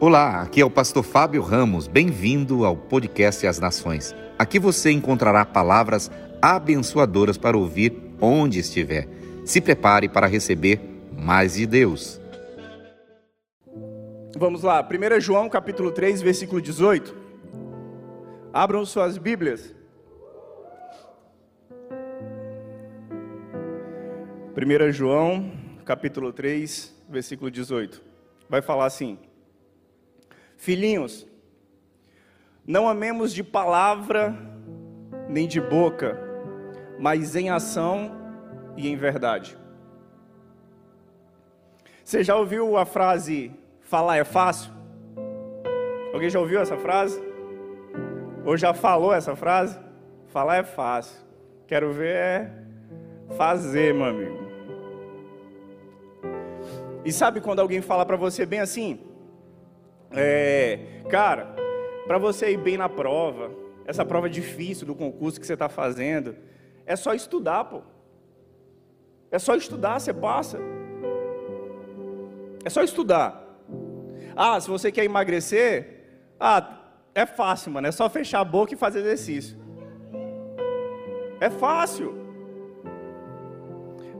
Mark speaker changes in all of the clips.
Speaker 1: Olá, aqui é o pastor Fábio Ramos. Bem-vindo ao podcast As Nações. Aqui você encontrará palavras abençoadoras para ouvir onde estiver. Se prepare para receber mais de Deus.
Speaker 2: Vamos lá, 1 João capítulo 3, versículo 18. Abram suas Bíblias. 1 João capítulo 3, versículo 18. Vai falar assim: Filhinhos, não amemos de palavra nem de boca, mas em ação e em verdade. Você já ouviu a frase falar é fácil? Alguém já ouviu essa frase? Ou já falou essa frase? Falar é fácil. Quero ver é fazer, meu amigo. E sabe quando alguém fala para você bem assim? É, cara, para você ir bem na prova, essa prova difícil do concurso que você está fazendo, é só estudar, pô. É só estudar, você passa. É só estudar. Ah, se você quer emagrecer, ah, é fácil, mano. É só fechar a boca e fazer exercício. É fácil.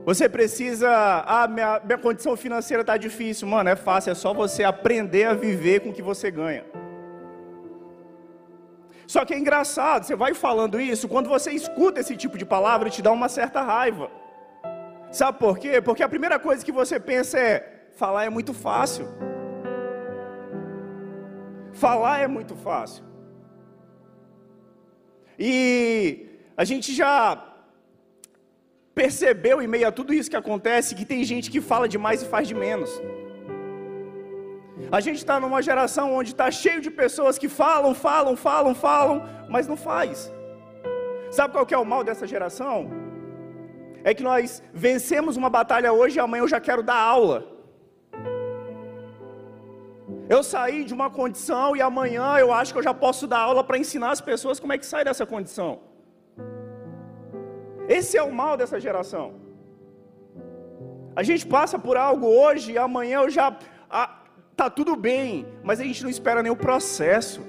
Speaker 2: Você precisa, ah, minha, minha condição financeira está difícil. Mano, é fácil, é só você aprender a viver com o que você ganha. Só que é engraçado, você vai falando isso, quando você escuta esse tipo de palavra, te dá uma certa raiva. Sabe por quê? Porque a primeira coisa que você pensa é: falar é muito fácil. Falar é muito fácil. E a gente já percebeu em meio a tudo isso que acontece que tem gente que fala demais e faz de menos. A gente está numa geração onde está cheio de pessoas que falam, falam, falam, falam, mas não faz. Sabe qual que é o mal dessa geração? É que nós vencemos uma batalha hoje e amanhã eu já quero dar aula. Eu saí de uma condição e amanhã eu acho que eu já posso dar aula para ensinar as pessoas como é que sai dessa condição. Esse é o mal dessa geração. A gente passa por algo hoje e amanhã eu já ah, tá tudo bem, mas a gente não espera nem o processo.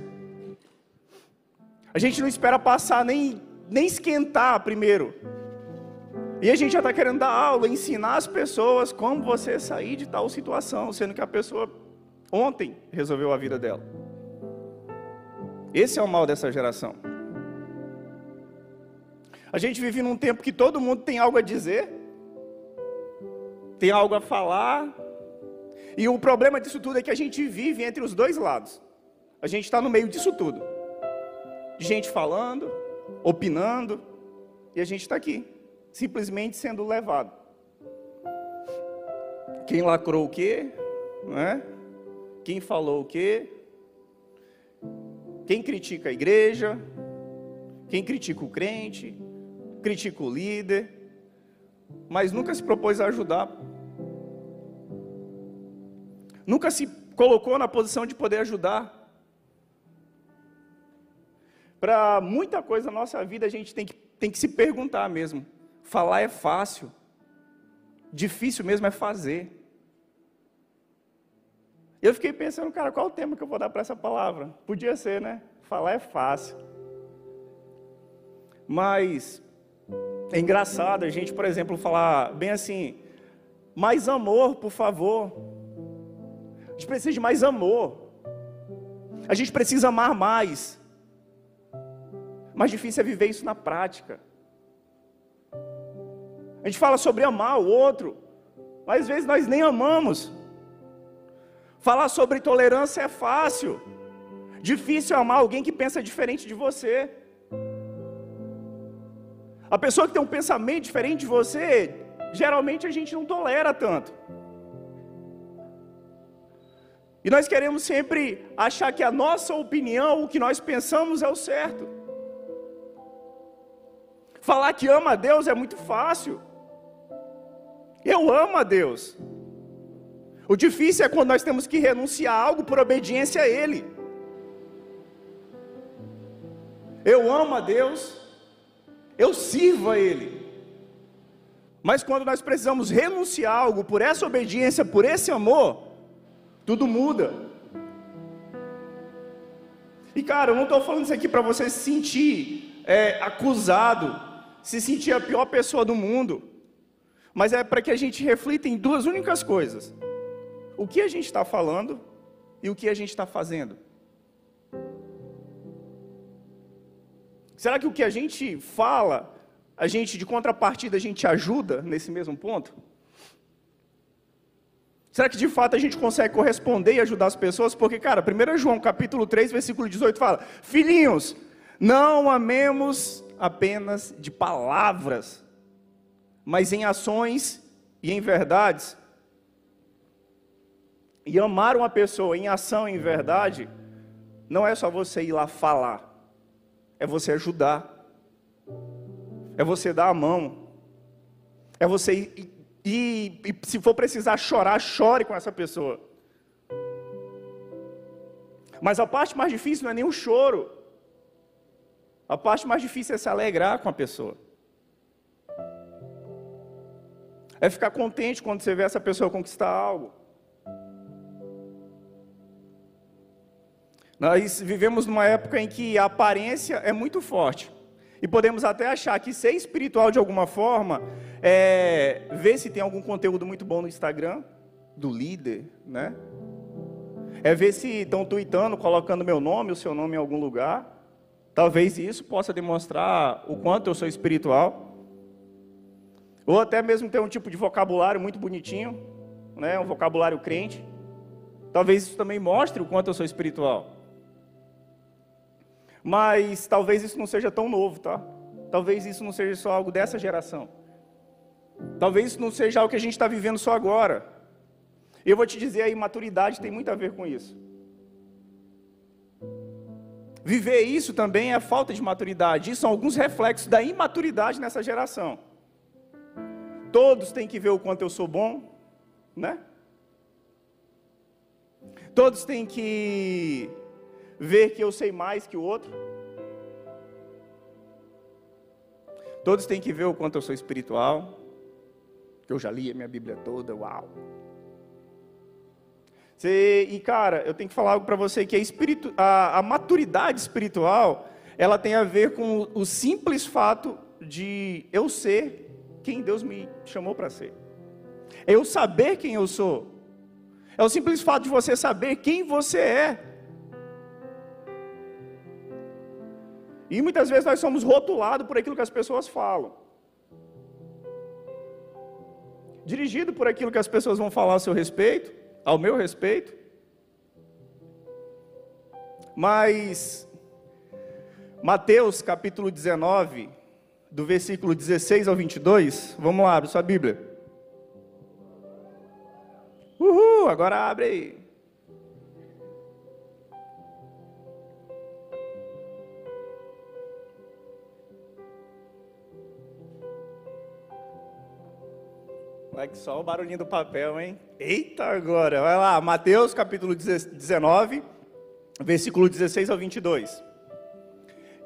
Speaker 2: A gente não espera passar nem nem esquentar primeiro. E a gente já está querendo dar aula, ensinar as pessoas como você sair de tal situação, sendo que a pessoa ontem resolveu a vida dela. Esse é o mal dessa geração. A gente vive num tempo que todo mundo tem algo a dizer, tem algo a falar, e o problema disso tudo é que a gente vive entre os dois lados. A gente está no meio disso tudo. Gente falando, opinando, e a gente está aqui, simplesmente sendo levado. Quem lacrou o quê? Não é? Quem falou o quê? Quem critica a igreja? Quem critica o crente? Critica o líder, mas nunca se propôs a ajudar. Nunca se colocou na posição de poder ajudar. Para muita coisa na nossa vida a gente tem que, tem que se perguntar mesmo. Falar é fácil, difícil mesmo é fazer. Eu fiquei pensando, cara, qual o tema que eu vou dar para essa palavra? Podia ser, né? Falar é fácil. Mas é engraçado a gente, por exemplo, falar bem assim: mais amor, por favor. A gente precisa de mais amor. A gente precisa amar mais. Mais difícil é viver isso na prática. A gente fala sobre amar o outro, mas às vezes nós nem amamos. Falar sobre tolerância é fácil. Difícil é amar alguém que pensa diferente de você. A pessoa que tem um pensamento diferente de você, geralmente a gente não tolera tanto. E nós queremos sempre achar que a nossa opinião, o que nós pensamos é o certo. Falar que ama a Deus é muito fácil. Eu amo a Deus. O difícil é quando nós temos que renunciar a algo por obediência a Ele. Eu amo a Deus, eu sirvo a Ele. Mas quando nós precisamos renunciar a algo por essa obediência, por esse amor, tudo muda. E cara, eu não estou falando isso aqui para você se sentir é, acusado, se sentir a pior pessoa do mundo, mas é para que a gente reflita em duas únicas coisas: o que a gente está falando e o que a gente está fazendo. Será que o que a gente fala, a gente de contrapartida, a gente ajuda nesse mesmo ponto? Será que de fato a gente consegue corresponder e ajudar as pessoas? Porque, cara, 1 João capítulo 3, versículo 18 fala: Filhinhos, não amemos apenas de palavras, mas em ações e em verdades. E amar uma pessoa em ação e em verdade, não é só você ir lá falar, é você ajudar, é você dar a mão, é você ir e se for precisar chorar, chore com essa pessoa. Mas a parte mais difícil não é nem o choro. A parte mais difícil é se alegrar com a pessoa. É ficar contente quando você vê essa pessoa conquistar algo. Nós vivemos numa época em que a aparência é muito forte. E podemos até achar que ser espiritual de alguma forma é ver se tem algum conteúdo muito bom no Instagram do líder, né? É ver se estão tweetando, colocando meu nome, o seu nome em algum lugar. Talvez isso possa demonstrar o quanto eu sou espiritual. Ou até mesmo ter um tipo de vocabulário muito bonitinho, né? Um vocabulário crente. Talvez isso também mostre o quanto eu sou espiritual. Mas talvez isso não seja tão novo, tá? Talvez isso não seja só algo dessa geração. Talvez isso não seja algo que a gente está vivendo só agora. Eu vou te dizer aí, maturidade tem muito a ver com isso. Viver isso também é falta de maturidade. Isso são alguns reflexos da imaturidade nessa geração. Todos têm que ver o quanto eu sou bom, né? Todos têm que ver que eu sei mais que o outro. Todos têm que ver o quanto eu sou espiritual, que eu já li a minha Bíblia toda, uau. Você, e cara, eu tenho que falar algo para você que a, espiritu, a, a, maturidade espiritual, ela tem a ver com o, o simples fato de eu ser quem Deus me chamou para ser. É eu saber quem eu sou. É o simples fato de você saber quem você é. E muitas vezes nós somos rotulados por aquilo que as pessoas falam. Dirigido por aquilo que as pessoas vão falar a seu respeito, ao meu respeito. Mas Mateus capítulo 19, do versículo 16 ao 22, vamos lá, abre sua Bíblia. Uhul, agora abre aí. Vai que só o barulhinho do papel, hein? Eita agora! Vai lá, Mateus capítulo 19, versículo 16 ao 22.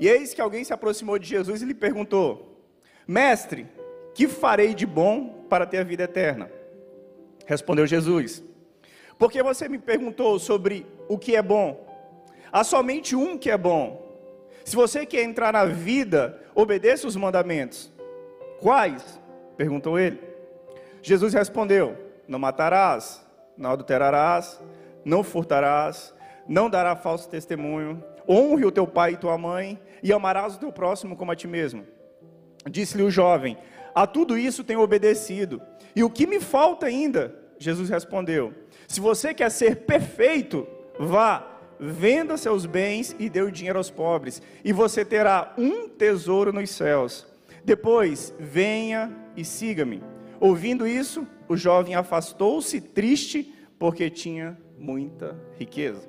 Speaker 2: E eis que alguém se aproximou de Jesus e lhe perguntou: Mestre, que farei de bom para ter a vida eterna? Respondeu Jesus: Porque você me perguntou sobre o que é bom? Há somente um que é bom. Se você quer entrar na vida, obedeça os mandamentos. Quais? Perguntou ele. Jesus respondeu: Não matarás, não adulterarás, não furtarás, não dará falso testemunho, honre o teu pai e tua mãe, e amarás o teu próximo como a ti mesmo. Disse-lhe o jovem: A tudo isso tenho obedecido. E o que me falta ainda? Jesus respondeu: Se você quer ser perfeito, vá, venda seus bens e dê o dinheiro aos pobres, e você terá um tesouro nos céus. Depois, venha e siga-me. Ouvindo isso, o jovem afastou-se triste, porque tinha muita riqueza.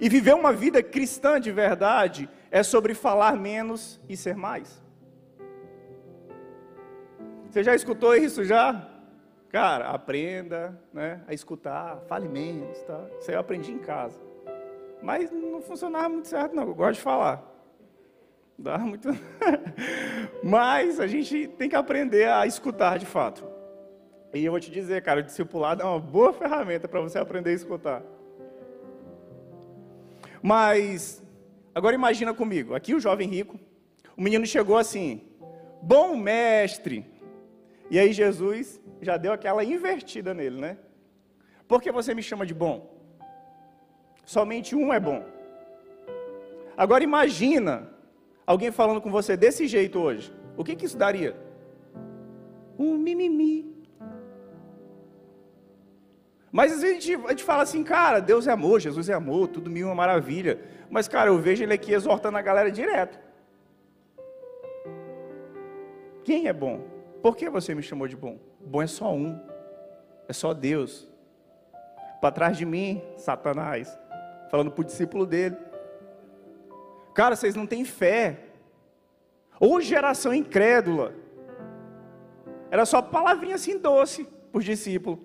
Speaker 2: E viver uma vida cristã de verdade é sobre falar menos e ser mais. Você já escutou isso já? Cara, aprenda né, a escutar, fale menos, tá? Isso aí eu aprendi em casa. Mas não funcionava muito certo, não. Eu gosto de falar. Dá muito. Mas a gente tem que aprender a escutar de fato. E eu vou te dizer, cara, o discipulado é uma boa ferramenta para você aprender a escutar. Mas, agora imagina comigo, aqui o jovem rico, o menino chegou assim, bom mestre. E aí Jesus já deu aquela invertida nele, né? Por que você me chama de bom? Somente um é bom. Agora imagina alguém falando com você desse jeito hoje. O que, que isso daria? Um mimimi. Mas às vezes a gente, a gente, fala assim, cara, Deus é amor, Jesus é amor, tudo mil é uma maravilha. Mas, cara, eu vejo ele aqui exortando a galera direto. Quem é bom? Por que você me chamou de bom? Bom é só um. É só Deus. Para trás de mim, Satanás. Falando para o discípulo dele. Cara, vocês não têm fé. Ou geração incrédula. Era só palavrinha assim doce para os discípulos.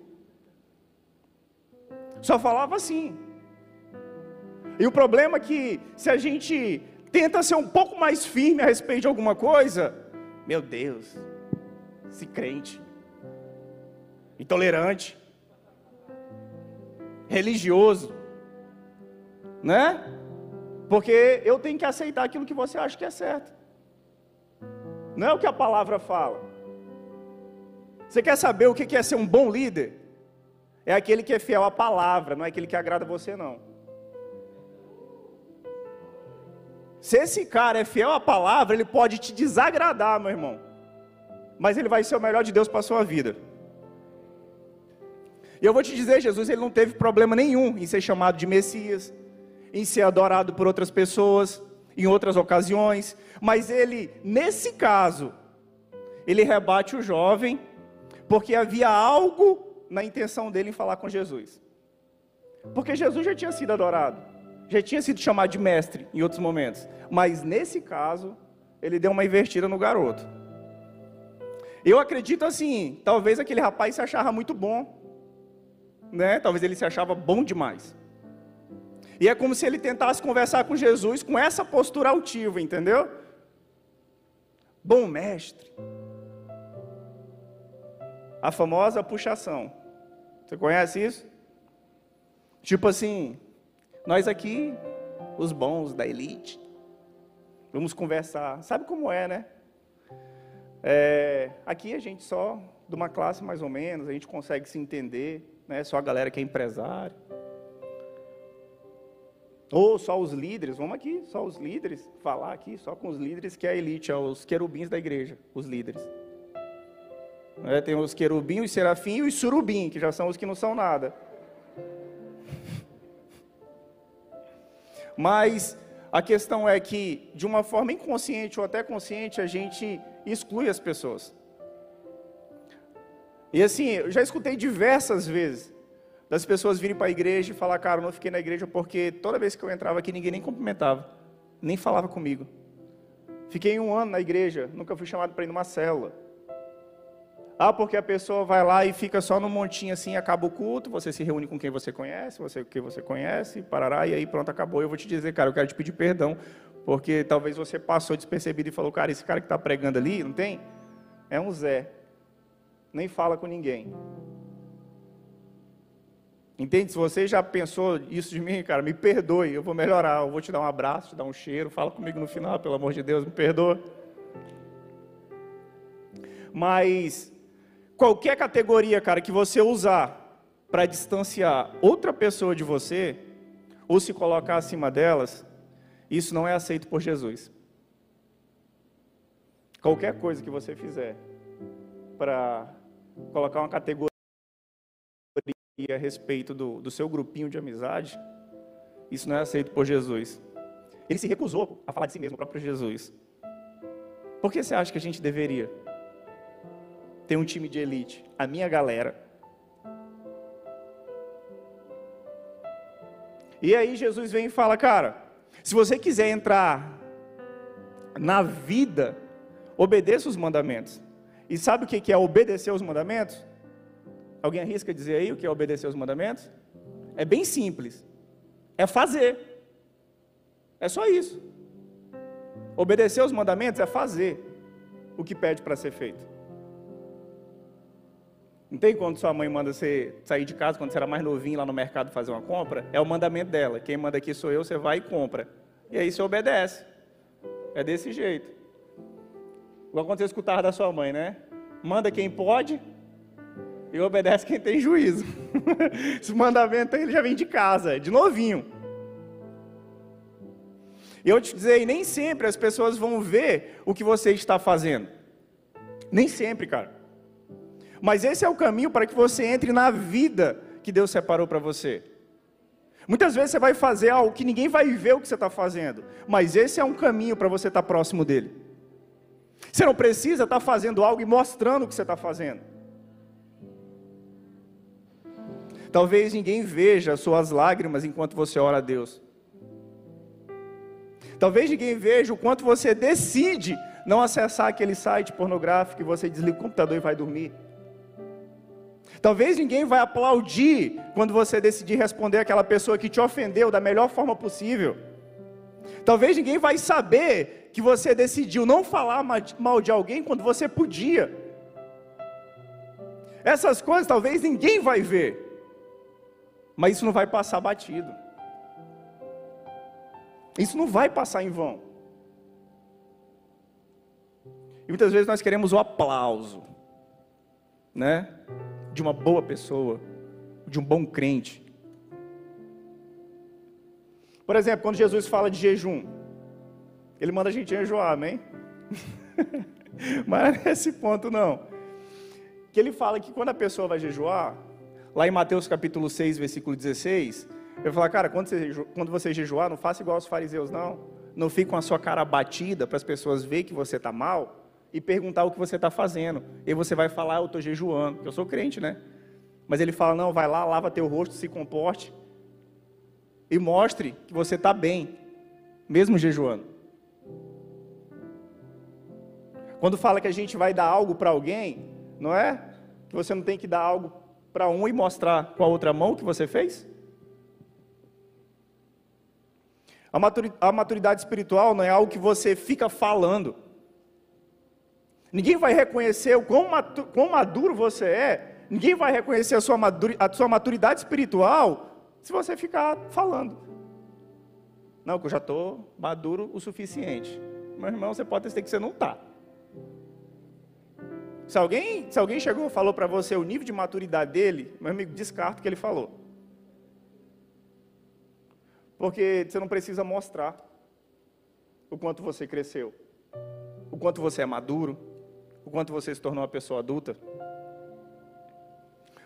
Speaker 2: Só falava assim. E o problema é que se a gente tenta ser um pouco mais firme a respeito de alguma coisa, meu Deus, se crente, intolerante, religioso, né? Porque eu tenho que aceitar aquilo que você acha que é certo. Não é o que a palavra fala. Você quer saber o que é ser um bom líder? É aquele que é fiel à palavra, não é aquele que agrada você, não. Se esse cara é fiel à palavra, ele pode te desagradar, meu irmão. Mas ele vai ser o melhor de Deus para a sua vida. E eu vou te dizer, Jesus, ele não teve problema nenhum em ser chamado de Messias, em ser adorado por outras pessoas, em outras ocasiões, mas ele, nesse caso, ele rebate o jovem, porque havia algo na intenção dele em falar com Jesus. Porque Jesus já tinha sido adorado, já tinha sido chamado de mestre em outros momentos, mas nesse caso, ele deu uma invertida no garoto. Eu acredito assim, talvez aquele rapaz se achava muito bom, né? Talvez ele se achava bom demais. E é como se ele tentasse conversar com Jesus com essa postura altiva, entendeu? Bom mestre. A famosa puxação. Você conhece isso? Tipo assim, nós aqui, os bons da elite, vamos conversar. Sabe como é, né? É, aqui a gente só, de uma classe mais ou menos, a gente consegue se entender, né? Só a galera que é empresário. Ou só os líderes, vamos aqui, só os líderes, falar aqui, só com os líderes que é a elite, é os querubins da igreja, os líderes. É, tem os querubins, os serafim e os surubim, que já são os que não são nada. Mas a questão é que, de uma forma inconsciente ou até consciente, a gente exclui as pessoas. E assim, eu já escutei diversas vezes das pessoas virem para a igreja e falar, cara, eu não fiquei na igreja porque toda vez que eu entrava aqui ninguém nem cumprimentava, nem falava comigo. Fiquei um ano na igreja, nunca fui chamado para ir numa célula. Ah, porque a pessoa vai lá e fica só no montinho assim, acaba o culto, você se reúne com quem você conhece, você quem você conhece, parará, e aí pronto, acabou. Eu vou te dizer, cara, eu quero te pedir perdão, porque talvez você passou despercebido e falou, cara, esse cara que está pregando ali, não tem? É um Zé. Nem fala com ninguém. Entende? Se você já pensou isso de mim, cara, me perdoe, eu vou melhorar, eu vou te dar um abraço, te dar um cheiro, fala comigo no final, pelo amor de Deus, me perdoa. Mas qualquer categoria, cara, que você usar para distanciar outra pessoa de você, ou se colocar acima delas, isso não é aceito por Jesus. Qualquer coisa que você fizer para colocar uma categoria a respeito do, do seu grupinho de amizade, isso não é aceito por Jesus. Ele se recusou a falar de si mesmo, o próprio Jesus. Por que você acha que a gente deveria ter um time de elite? A minha galera. E aí Jesus vem e fala, cara, se você quiser entrar na vida, obedeça os mandamentos. E sabe o que é obedecer os mandamentos? Alguém arrisca dizer aí o que é obedecer os mandamentos? É bem simples. É fazer. É só isso. Obedecer os mandamentos é fazer o que pede para ser feito. Não tem quando sua mãe manda você sair de casa quando você era mais novinho lá no mercado fazer uma compra? É o mandamento dela. Quem manda aqui sou eu, você vai e compra. E aí você obedece. É desse jeito. Igual quando você escutava da sua mãe, né? Manda quem pode e obedece quem tem juízo. Esse mandamento aí ele já vem de casa, de novinho. E eu te dizer, nem sempre as pessoas vão ver o que você está fazendo. Nem sempre, cara. Mas esse é o caminho para que você entre na vida que Deus separou para você. Muitas vezes você vai fazer algo que ninguém vai ver o que você está fazendo, mas esse é um caminho para você estar próximo dele. Você não precisa estar fazendo algo e mostrando o que você está fazendo. Talvez ninguém veja suas lágrimas enquanto você ora a Deus. Talvez ninguém veja o quanto você decide não acessar aquele site pornográfico e você desliga o computador e vai dormir. Talvez ninguém vai aplaudir quando você decidir responder aquela pessoa que te ofendeu da melhor forma possível. Talvez ninguém vai saber que você decidiu não falar mal de alguém quando você podia. Essas coisas talvez ninguém vai ver. Mas isso não vai passar batido. Isso não vai passar em vão. E muitas vezes nós queremos o aplauso, né? de uma boa pessoa, de um bom crente. Por exemplo, quando Jesus fala de jejum, ele manda a gente jejuar, amém? Mas nesse ponto não. Que ele fala que quando a pessoa vai jejuar, lá em Mateus capítulo 6, versículo 16, ele fala, cara, quando você, quando você jejuar, não faça igual aos fariseus, não. Não fique com a sua cara batida para as pessoas verem que você está mal e perguntar o que você está fazendo. E você vai falar, eu estou jejuando, eu sou crente, né? Mas ele fala, não, vai lá, lava teu rosto, se comporte e mostre que você está bem, mesmo jejuando. Quando fala que a gente vai dar algo para alguém, não é? Que você não tem que dar algo para um e mostrar com a outra mão o que você fez? A maturidade espiritual não é algo que você fica falando. Ninguém vai reconhecer o quão, quão maduro você é, ninguém vai reconhecer a sua, a sua maturidade espiritual se você ficar falando. Não, que eu já estou maduro o suficiente. Meu irmão, você pode ter que você não está. Se alguém, se alguém chegou e falou para você o nível de maturidade dele, meu amigo, descarta o que ele falou. Porque você não precisa mostrar o quanto você cresceu, o quanto você é maduro, o quanto você se tornou uma pessoa adulta.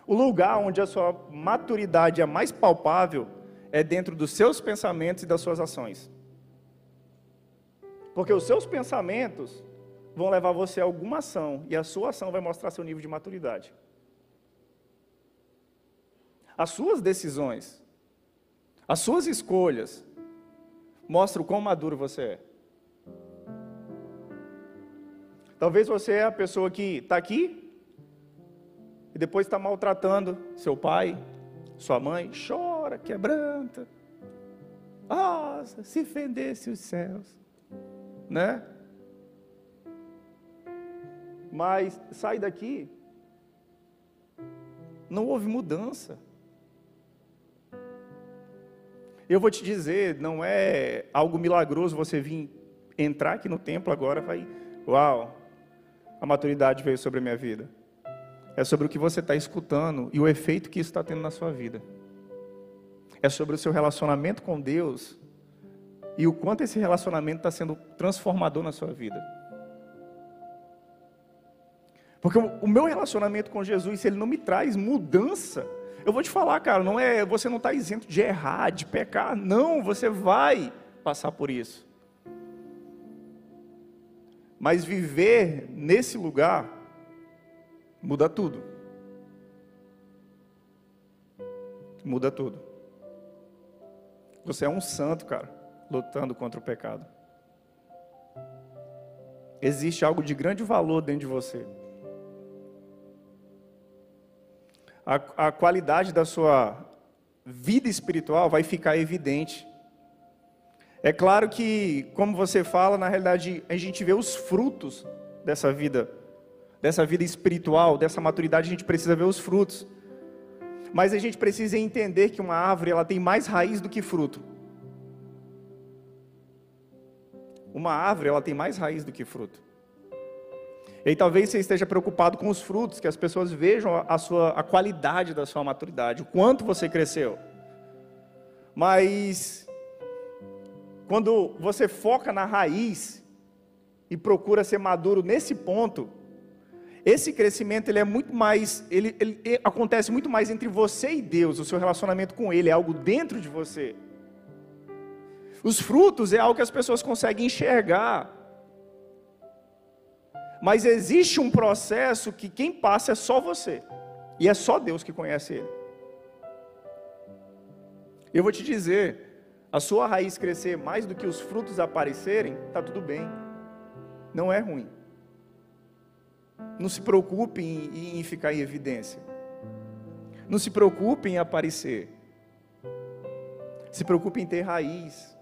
Speaker 2: O lugar onde a sua maturidade é mais palpável é dentro dos seus pensamentos e das suas ações. Porque os seus pensamentos vão levar você a alguma ação e a sua ação vai mostrar seu nível de maturidade. As suas decisões, as suas escolhas mostram quão maduro você é. Talvez você é a pessoa que está aqui e depois está maltratando seu pai, sua mãe, chora, quebranta. Nossa, se fendesse os céus, né? Mas sai daqui, não houve mudança. Eu vou te dizer, não é algo milagroso você vir entrar aqui no templo agora, vai, uau, a maturidade veio sobre a minha vida. É sobre o que você está escutando e o efeito que isso está tendo na sua vida. É sobre o seu relacionamento com Deus e o quanto esse relacionamento está sendo transformador na sua vida. Porque o meu relacionamento com Jesus, se ele não me traz mudança, eu vou te falar, cara, não é, você não está isento de errar, de pecar, não, você vai passar por isso. Mas viver nesse lugar muda tudo. Muda tudo. Você é um santo, cara, lutando contra o pecado. Existe algo de grande valor dentro de você. A, a qualidade da sua vida espiritual vai ficar evidente é claro que, como você fala, na realidade a gente vê os frutos dessa vida, dessa vida espiritual, dessa maturidade, a gente precisa ver os frutos. Mas a gente precisa entender que uma árvore ela tem mais raiz do que fruto. Uma árvore ela tem mais raiz do que fruto. E aí talvez você esteja preocupado com os frutos, que as pessoas vejam a sua a qualidade da sua maturidade, o quanto você cresceu. Mas quando você foca na raiz e procura ser maduro nesse ponto, esse crescimento ele é muito mais, ele, ele, ele, acontece muito mais entre você e Deus, o seu relacionamento com Ele é algo dentro de você. Os frutos é algo que as pessoas conseguem enxergar. Mas existe um processo que quem passa é só você. E é só Deus que conhece ele. Eu vou te dizer, a sua raiz crescer mais do que os frutos aparecerem, está tudo bem. Não é ruim. Não se preocupe em, em ficar em evidência. Não se preocupe em aparecer. Se preocupe em ter raiz.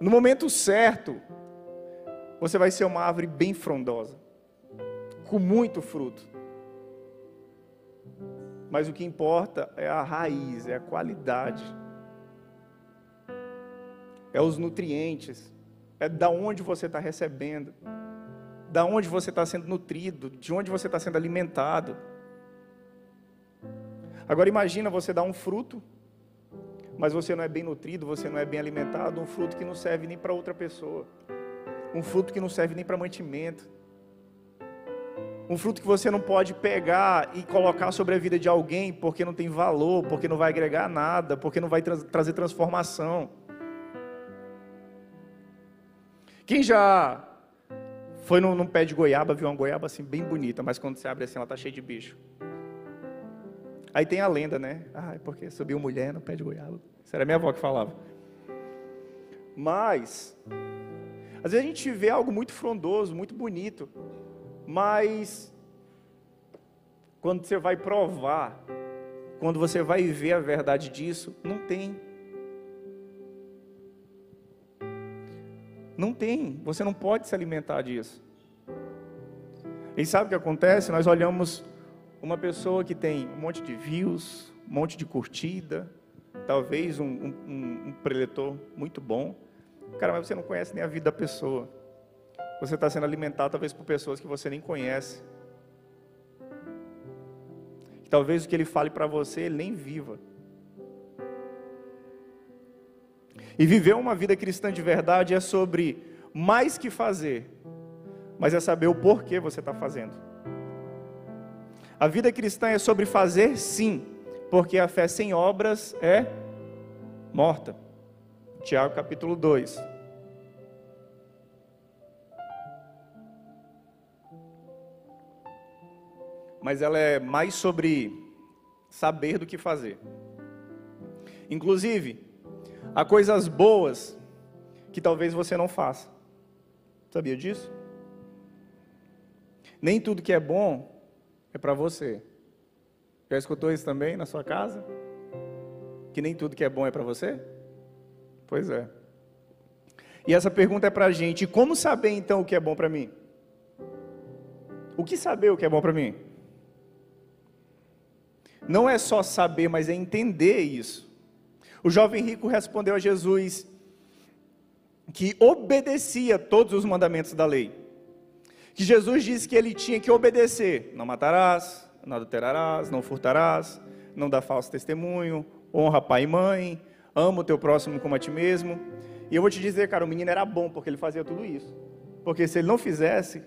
Speaker 2: No momento certo, você vai ser uma árvore bem frondosa, com muito fruto. Mas o que importa é a raiz, é a qualidade, é os nutrientes, é da onde você está recebendo. Da onde você está sendo nutrido, de onde você está sendo alimentado. Agora imagina você dar um fruto, mas você não é bem nutrido, você não é bem alimentado, um fruto que não serve nem para outra pessoa, um fruto que não serve nem para mantimento, um fruto que você não pode pegar e colocar sobre a vida de alguém porque não tem valor, porque não vai agregar nada, porque não vai tra trazer transformação. Quem já foi num, num, pé de goiaba, viu uma goiaba assim bem bonita, mas quando você abre assim ela tá cheia de bicho. Aí tem a lenda, né? Ah, é porque subiu mulher no pé de goiaba. Isso era minha avó que falava. Mas, às vezes a gente vê algo muito frondoso, muito bonito, mas quando você vai provar, quando você vai ver a verdade disso, não tem. Não tem, você não pode se alimentar disso. E sabe o que acontece? Nós olhamos uma pessoa que tem um monte de views, um monte de curtida, talvez um, um, um preletor muito bom. Cara, mas você não conhece nem a vida da pessoa. Você está sendo alimentado talvez por pessoas que você nem conhece. Talvez o que ele fale para você ele nem viva. E viver uma vida cristã de verdade é sobre mais que fazer, mas é saber o porquê você está fazendo. A vida cristã é sobre fazer sim, porque a fé sem obras é morta. Tiago capítulo 2. Mas ela é mais sobre saber do que fazer. Inclusive, Há coisas boas que talvez você não faça. Sabia disso? Nem tudo que é bom é para você. Já escutou isso também na sua casa? Que nem tudo que é bom é para você? Pois é. E essa pergunta é para a gente: como saber então o que é bom para mim? O que saber o que é bom para mim? Não é só saber, mas é entender isso. O jovem rico respondeu a Jesus que obedecia todos os mandamentos da lei. Que Jesus disse que ele tinha que obedecer: não matarás, não adulterarás, não furtarás, não dá falso testemunho, honra pai e mãe, ama o teu próximo como a ti mesmo. E eu vou te dizer, cara, o menino era bom porque ele fazia tudo isso. Porque se ele não fizesse,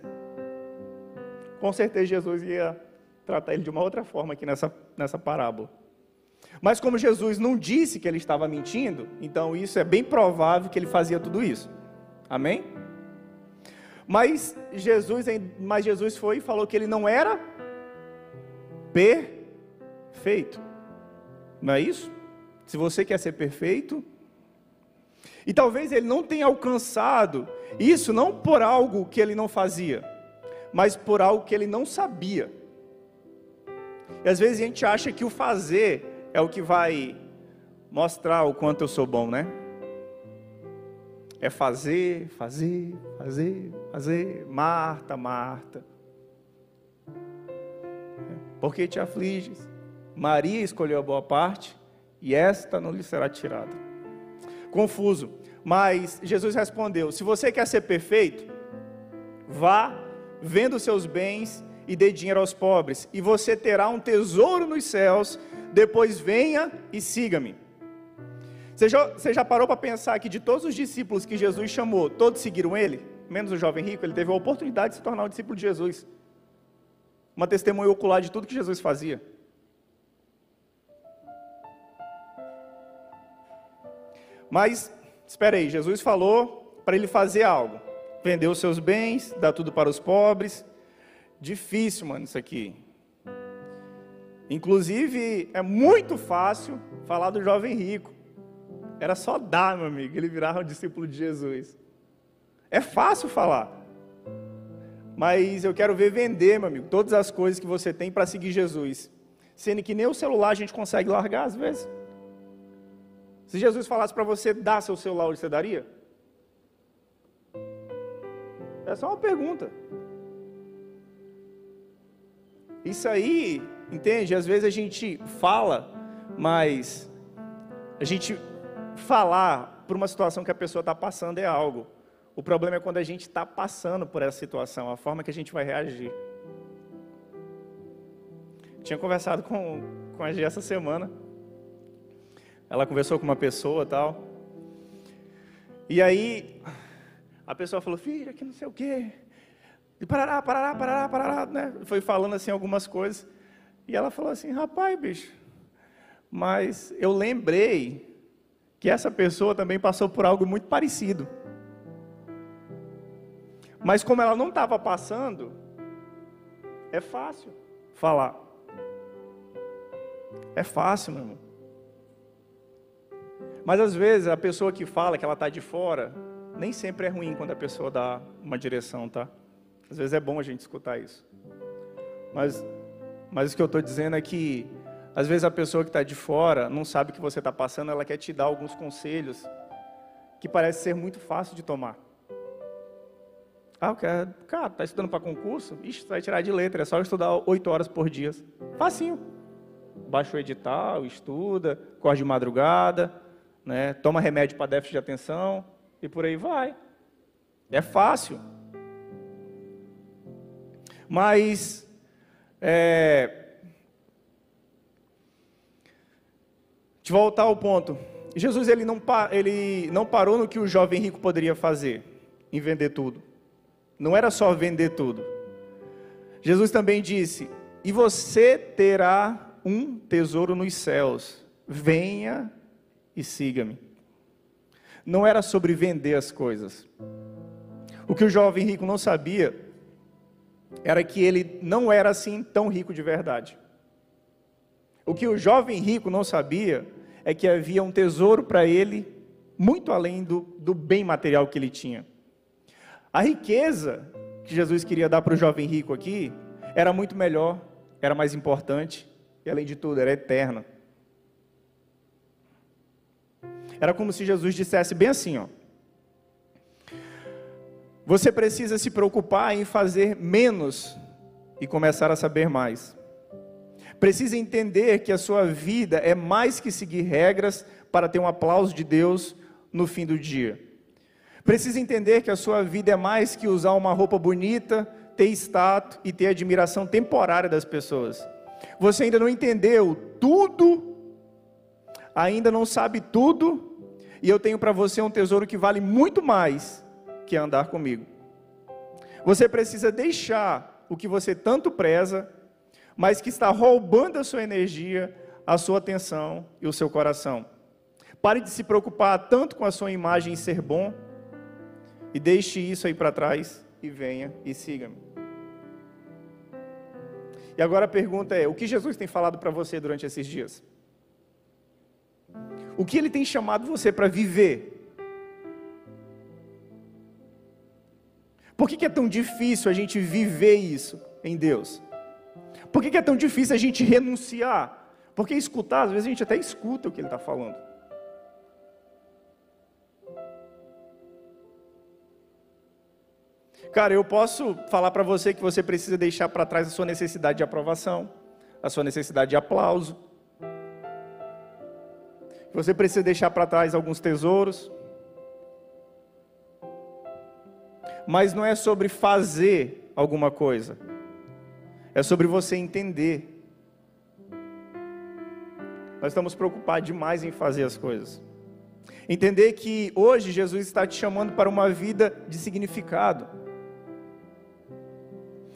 Speaker 2: com certeza Jesus ia tratar ele de uma outra forma aqui nessa, nessa parábola. Mas como Jesus não disse que ele estava mentindo, então isso é bem provável que ele fazia tudo isso. Amém? Mas Jesus, mas Jesus foi e falou que ele não era perfeito. Não é isso? Se você quer ser perfeito, e talvez ele não tenha alcançado isso não por algo que ele não fazia, mas por algo que ele não sabia. E às vezes a gente acha que o fazer é o que vai mostrar o quanto eu sou bom, né? É fazer, fazer, fazer, fazer? Marta, Marta. Por que te afliges? Maria escolheu a boa parte e esta não lhe será tirada. Confuso. Mas Jesus respondeu: Se você quer ser perfeito, vá, venda os seus bens e dê dinheiro aos pobres, e você terá um tesouro nos céus. Depois venha e siga-me. Você já, você já parou para pensar que de todos os discípulos que Jesus chamou, todos seguiram ele? Menos o jovem rico, ele teve a oportunidade de se tornar um discípulo de Jesus. Uma testemunha ocular de tudo que Jesus fazia. Mas, espera aí, Jesus falou para ele fazer algo. Vender os seus bens, dar tudo para os pobres. Difícil, mano, isso aqui. Inclusive, é muito fácil falar do jovem rico. Era só dar, meu amigo, ele virava um discípulo de Jesus. É fácil falar. Mas eu quero ver vender, meu amigo, todas as coisas que você tem para seguir Jesus. Sendo que nem o celular a gente consegue largar às vezes. Se Jesus falasse para você dar seu celular, você daria? É só uma pergunta. Isso aí, entende? Às vezes a gente fala, mas a gente falar por uma situação que a pessoa está passando é algo. O problema é quando a gente está passando por essa situação, a forma que a gente vai reagir. Tinha conversado com, com a G essa semana. Ela conversou com uma pessoa tal. E aí, a pessoa falou, filha, que não sei o quê. E parará, parará, parará, parará, né? Foi falando assim algumas coisas. E ela falou assim, rapaz, bicho, mas eu lembrei que essa pessoa também passou por algo muito parecido. Mas como ela não estava passando, é fácil falar. É fácil, meu irmão. Mas às vezes a pessoa que fala que ela está de fora, nem sempre é ruim quando a pessoa dá uma direção, tá? Às vezes é bom a gente escutar isso. Mas, mas o que eu estou dizendo é que às vezes a pessoa que está de fora não sabe o que você está passando, ela quer te dar alguns conselhos que parece ser muito fácil de tomar. Ah, quero, cara, tá estudando para concurso? Ixi, você vai tirar de letra, é só estudar oito horas por dia. Facinho. Baixa o edital, estuda, corre de madrugada, né? toma remédio para déficit de atenção e por aí vai. É fácil. Mas é, De voltar ao ponto. Jesus ele não, ele não parou no que o jovem rico poderia fazer, em vender tudo. Não era só vender tudo. Jesus também disse: E você terá um tesouro nos céus. Venha e siga-me. Não era sobre vender as coisas. O que o jovem rico não sabia era que ele não era assim tão rico de verdade. O que o jovem rico não sabia é que havia um tesouro para ele muito além do, do bem material que ele tinha. A riqueza que Jesus queria dar para o jovem rico aqui era muito melhor, era mais importante e, além de tudo, era eterna. Era como se Jesus dissesse bem assim: ó, você precisa se preocupar em fazer menos e começar a saber mais. Precisa entender que a sua vida é mais que seguir regras para ter um aplauso de Deus no fim do dia. Precisa entender que a sua vida é mais que usar uma roupa bonita, ter status e ter admiração temporária das pessoas. Você ainda não entendeu tudo, ainda não sabe tudo, e eu tenho para você um tesouro que vale muito mais que andar comigo. Você precisa deixar o que você tanto preza mas que está roubando a sua energia, a sua atenção e o seu coração. Pare de se preocupar tanto com a sua imagem e ser bom, e deixe isso aí para trás e venha e siga-me. E agora a pergunta é: o que Jesus tem falado para você durante esses dias? O que ele tem chamado você para viver? Por que, que é tão difícil a gente viver isso em Deus? Por que é tão difícil a gente renunciar? Porque escutar, às vezes a gente até escuta o que ele está falando. Cara, eu posso falar para você que você precisa deixar para trás a sua necessidade de aprovação, a sua necessidade de aplauso. Você precisa deixar para trás alguns tesouros. Mas não é sobre fazer alguma coisa. É sobre você entender. Nós estamos preocupados demais em fazer as coisas. Entender que hoje Jesus está te chamando para uma vida de significado.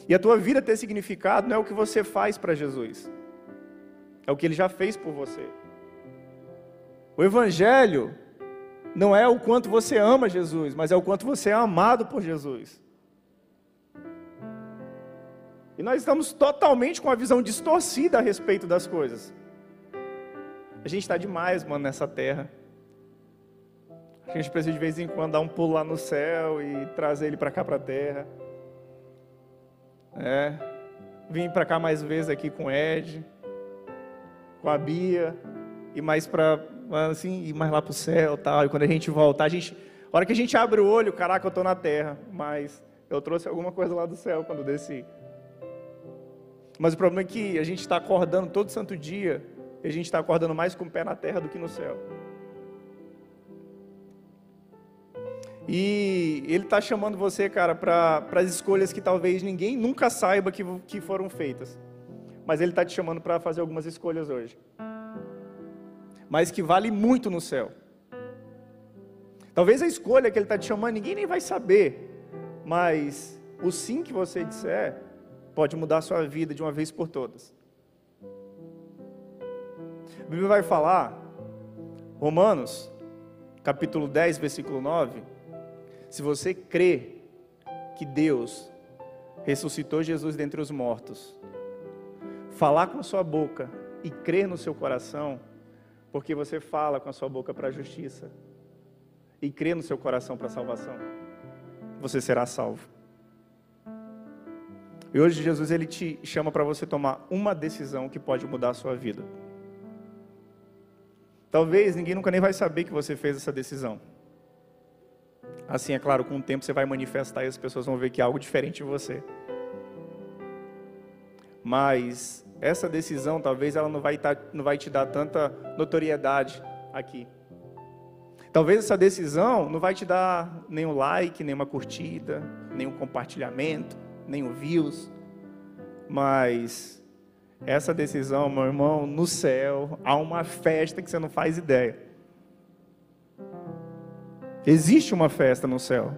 Speaker 2: E a tua vida ter significado não é o que você faz para Jesus, é o que ele já fez por você. O Evangelho não é o quanto você ama Jesus, mas é o quanto você é amado por Jesus. E nós estamos totalmente com a visão distorcida a respeito das coisas. A gente está demais, mano, nessa terra. A gente precisa de vez em quando dar um pulo lá no céu e trazer ele para cá para a terra. É, vim para cá mais vezes aqui com o Ed, com a Bia, e mais para assim, ir mais lá para o céu tal. E quando a gente voltar, a gente. A hora que a gente abre o olho, caraca, eu estou na terra, mas eu trouxe alguma coisa lá do céu quando desci. Mas o problema é que a gente está acordando todo santo dia, e a gente está acordando mais com o pé na terra do que no céu. E ele está chamando você, cara, para as escolhas que talvez ninguém nunca saiba que, que foram feitas. Mas ele está te chamando para fazer algumas escolhas hoje. Mas que vale muito no céu. Talvez a escolha que ele está te chamando, ninguém nem vai saber. Mas o sim que você disser pode mudar a sua vida de uma vez por todas. A Bíblia vai falar, Romanos, capítulo 10, versículo 9 se você crê que Deus ressuscitou Jesus dentre os mortos, falar com a sua boca e crer no seu coração, porque você fala com a sua boca para a justiça e crê no seu coração para a salvação, você será salvo. E hoje Jesus ele te chama para você tomar uma decisão que pode mudar a sua vida. Talvez ninguém nunca nem vai saber que você fez essa decisão. Assim, é claro, com o tempo você vai manifestar e as pessoas vão ver que há algo diferente em você. Mas essa decisão, talvez ela não vai, tá, não vai te dar tanta notoriedade aqui. Talvez essa decisão não vai te dar nenhum like, nenhuma curtida, nenhum compartilhamento, nenhum views. Mas essa decisão, meu irmão, no céu, há uma festa que você não faz ideia. Existe uma festa no céu.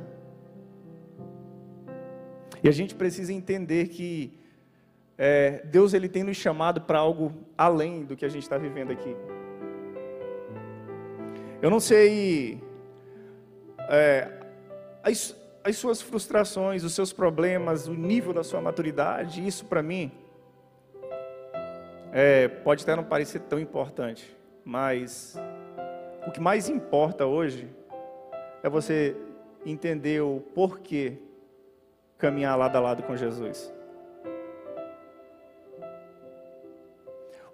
Speaker 2: E a gente precisa entender que é, Deus ele tem nos chamado para algo além do que a gente está vivendo aqui. Eu não sei é, as, as suas frustrações, os seus problemas, o nível da sua maturidade, isso para mim é, pode até não parecer tão importante, mas o que mais importa hoje é você entender o porquê caminhar lado a lado com Jesus.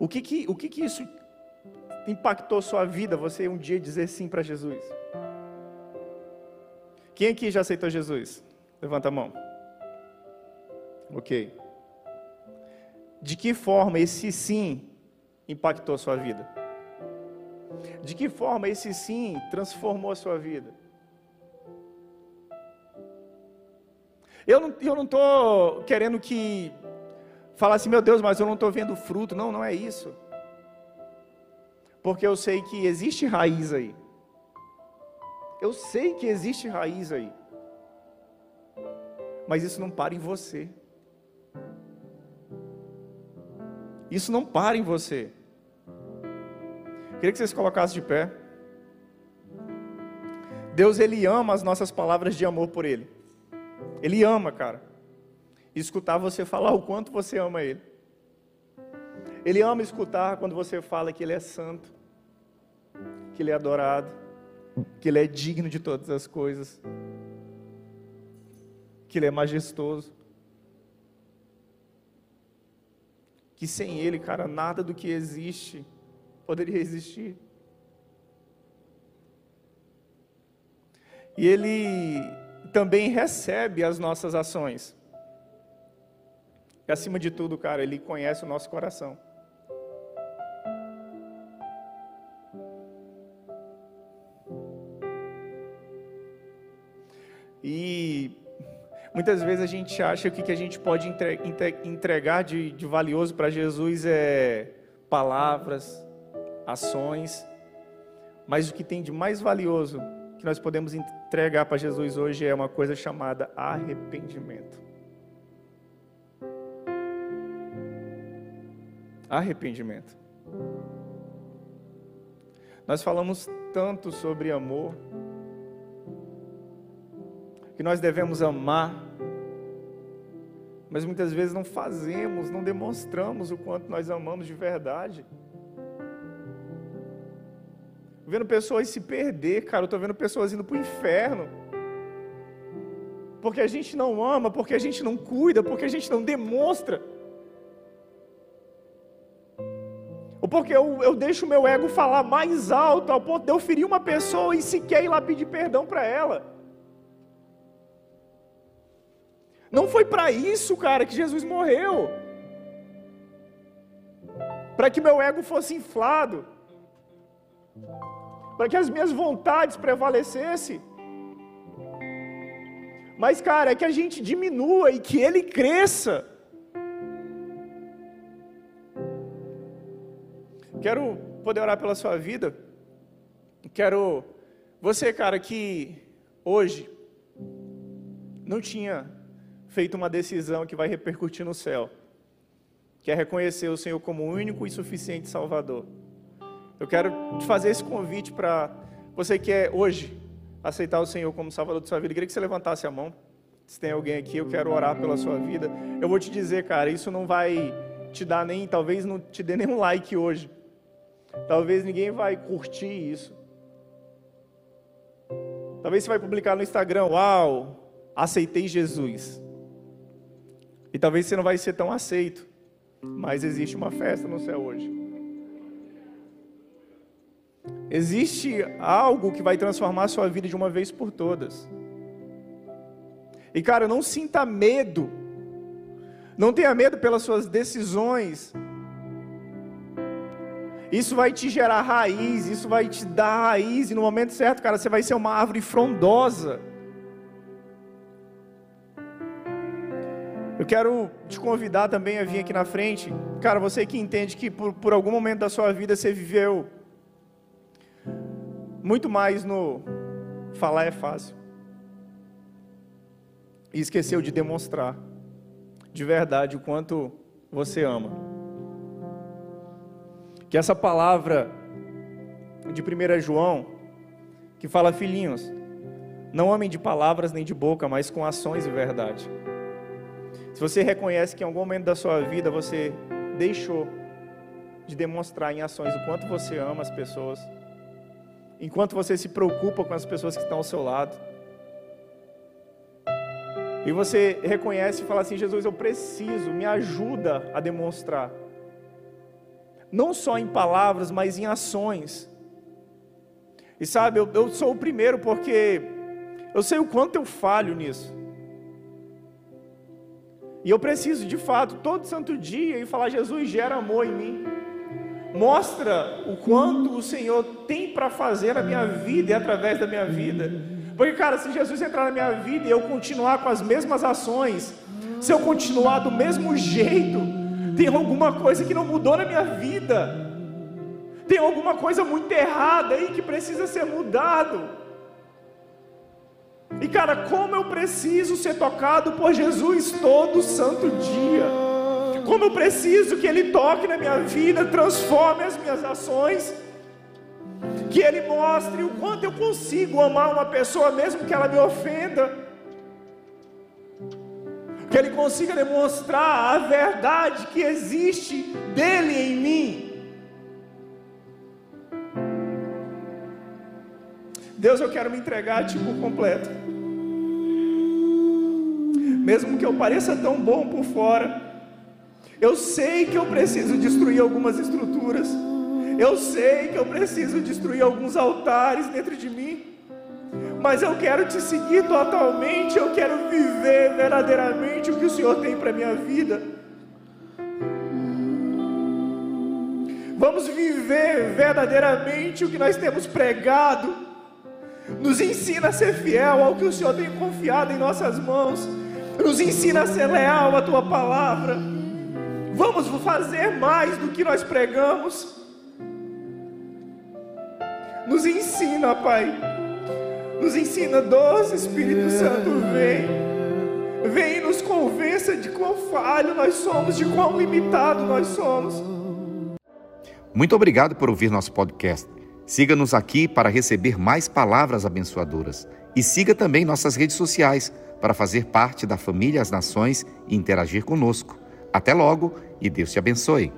Speaker 2: O que que, o que, que isso impactou sua vida, você um dia dizer sim para Jesus? Quem aqui já aceitou Jesus? Levanta a mão. Ok. De que forma esse sim impactou sua vida? De que forma esse sim transformou a sua vida? Eu não estou querendo que falar assim, meu Deus, mas eu não estou vendo fruto. Não, não é isso. Porque eu sei que existe raiz aí. Eu sei que existe raiz aí. Mas isso não para em você. Isso não para em você. Queria que vocês colocassem de pé. Deus ele ama as nossas palavras de amor por ele. Ele ama, cara. Escutar você falar o quanto você ama Ele. Ele ama escutar quando você fala que Ele é santo, que Ele é adorado, que Ele é digno de todas as coisas, que Ele é majestoso. Que sem Ele, cara, nada do que existe poderia existir. E Ele também recebe as nossas ações. E acima de tudo, cara, Ele conhece o nosso coração. E muitas vezes a gente acha que o que a gente pode entregar de, de valioso para Jesus é palavras, ações, mas o que tem de mais valioso que nós podemos entregar para Jesus hoje é uma coisa chamada arrependimento. Arrependimento. Nós falamos tanto sobre amor, que nós devemos amar, mas muitas vezes não fazemos, não demonstramos o quanto nós amamos de verdade. Vendo pessoas se perder, cara, eu estou vendo pessoas indo para o inferno. Porque a gente não ama, porque a gente não cuida, porque a gente não demonstra. Porque eu, eu deixo meu ego falar mais alto, ao ponto de eu ferir uma pessoa e sequer ir lá pedir perdão para ela. Não foi para isso, cara, que Jesus morreu. Para que meu ego fosse inflado. Para que as minhas vontades prevalecessem. Mas, cara, é que a gente diminua e que ele cresça. Quero poder orar pela sua vida. Quero você, cara, que hoje não tinha feito uma decisão que vai repercutir no céu, que é reconhecer o Senhor como único e suficiente Salvador. Eu quero te fazer esse convite para você que é hoje aceitar o Senhor como Salvador de sua vida. Eu queria que você levantasse a mão. Se tem alguém aqui, eu quero orar pela sua vida. Eu vou te dizer, cara, isso não vai te dar nem, talvez não te dê nenhum like hoje. Talvez ninguém vai curtir isso. Talvez você vai publicar no Instagram, uau, aceitei Jesus. E talvez você não vai ser tão aceito, mas existe uma festa no céu hoje. Existe algo que vai transformar a sua vida de uma vez por todas. E cara, não sinta medo. Não tenha medo pelas suas decisões. Isso vai te gerar raiz, isso vai te dar raiz, e no momento certo, cara, você vai ser uma árvore frondosa. Eu quero te convidar também a vir aqui na frente. Cara, você que entende que por, por algum momento da sua vida você viveu muito mais no falar é fácil. E esqueceu de demonstrar de verdade o quanto você ama. Que essa palavra de 1 João, que fala, filhinhos, não amem de palavras nem de boca, mas com ações e verdade. Se você reconhece que em algum momento da sua vida você deixou de demonstrar em ações o quanto você ama as pessoas, enquanto você se preocupa com as pessoas que estão ao seu lado, e você reconhece e fala assim: Jesus, eu preciso, me ajuda a demonstrar, não só em palavras, mas em ações. E sabe, eu, eu sou o primeiro porque eu sei o quanto eu falho nisso. E eu preciso, de fato, todo santo dia e falar: Jesus, gera amor em mim. Mostra o quanto o Senhor tem para fazer na minha vida e através da minha vida. Porque, cara, se Jesus entrar na minha vida e eu continuar com as mesmas ações, se eu continuar do mesmo jeito, tem alguma coisa que não mudou na minha vida. Tem alguma coisa muito errada aí que precisa ser mudado. E cara, como eu preciso ser tocado por Jesus todo santo dia. Como eu preciso que Ele toque na minha vida, transforme as minhas ações. Que Ele mostre o quanto eu consigo amar uma pessoa, mesmo que ela me ofenda. Que Ele consiga demonstrar a verdade que existe dele em mim. Deus, eu quero me entregar a Ti por completo. Mesmo que eu pareça tão bom por fora, eu sei que eu preciso destruir algumas estruturas. Eu sei que eu preciso destruir alguns altares dentro de mim. Mas eu quero te seguir totalmente, eu quero viver verdadeiramente o que o Senhor tem para minha vida. Vamos viver verdadeiramente o que nós temos pregado. Nos ensina a ser fiel ao que o Senhor tem confiado em nossas mãos. Nos ensina a ser leal à tua palavra. Vamos fazer mais do que nós pregamos. Nos ensina, Pai. Nos ensina, doce Espírito Santo, vem. Vem e nos convença de quão falho nós somos, de quão limitado nós somos.
Speaker 1: Muito obrigado por ouvir nosso podcast. Siga-nos aqui para receber mais palavras abençoadoras. E siga também nossas redes sociais para fazer parte da família As Nações e interagir conosco. Até logo e Deus te abençoe.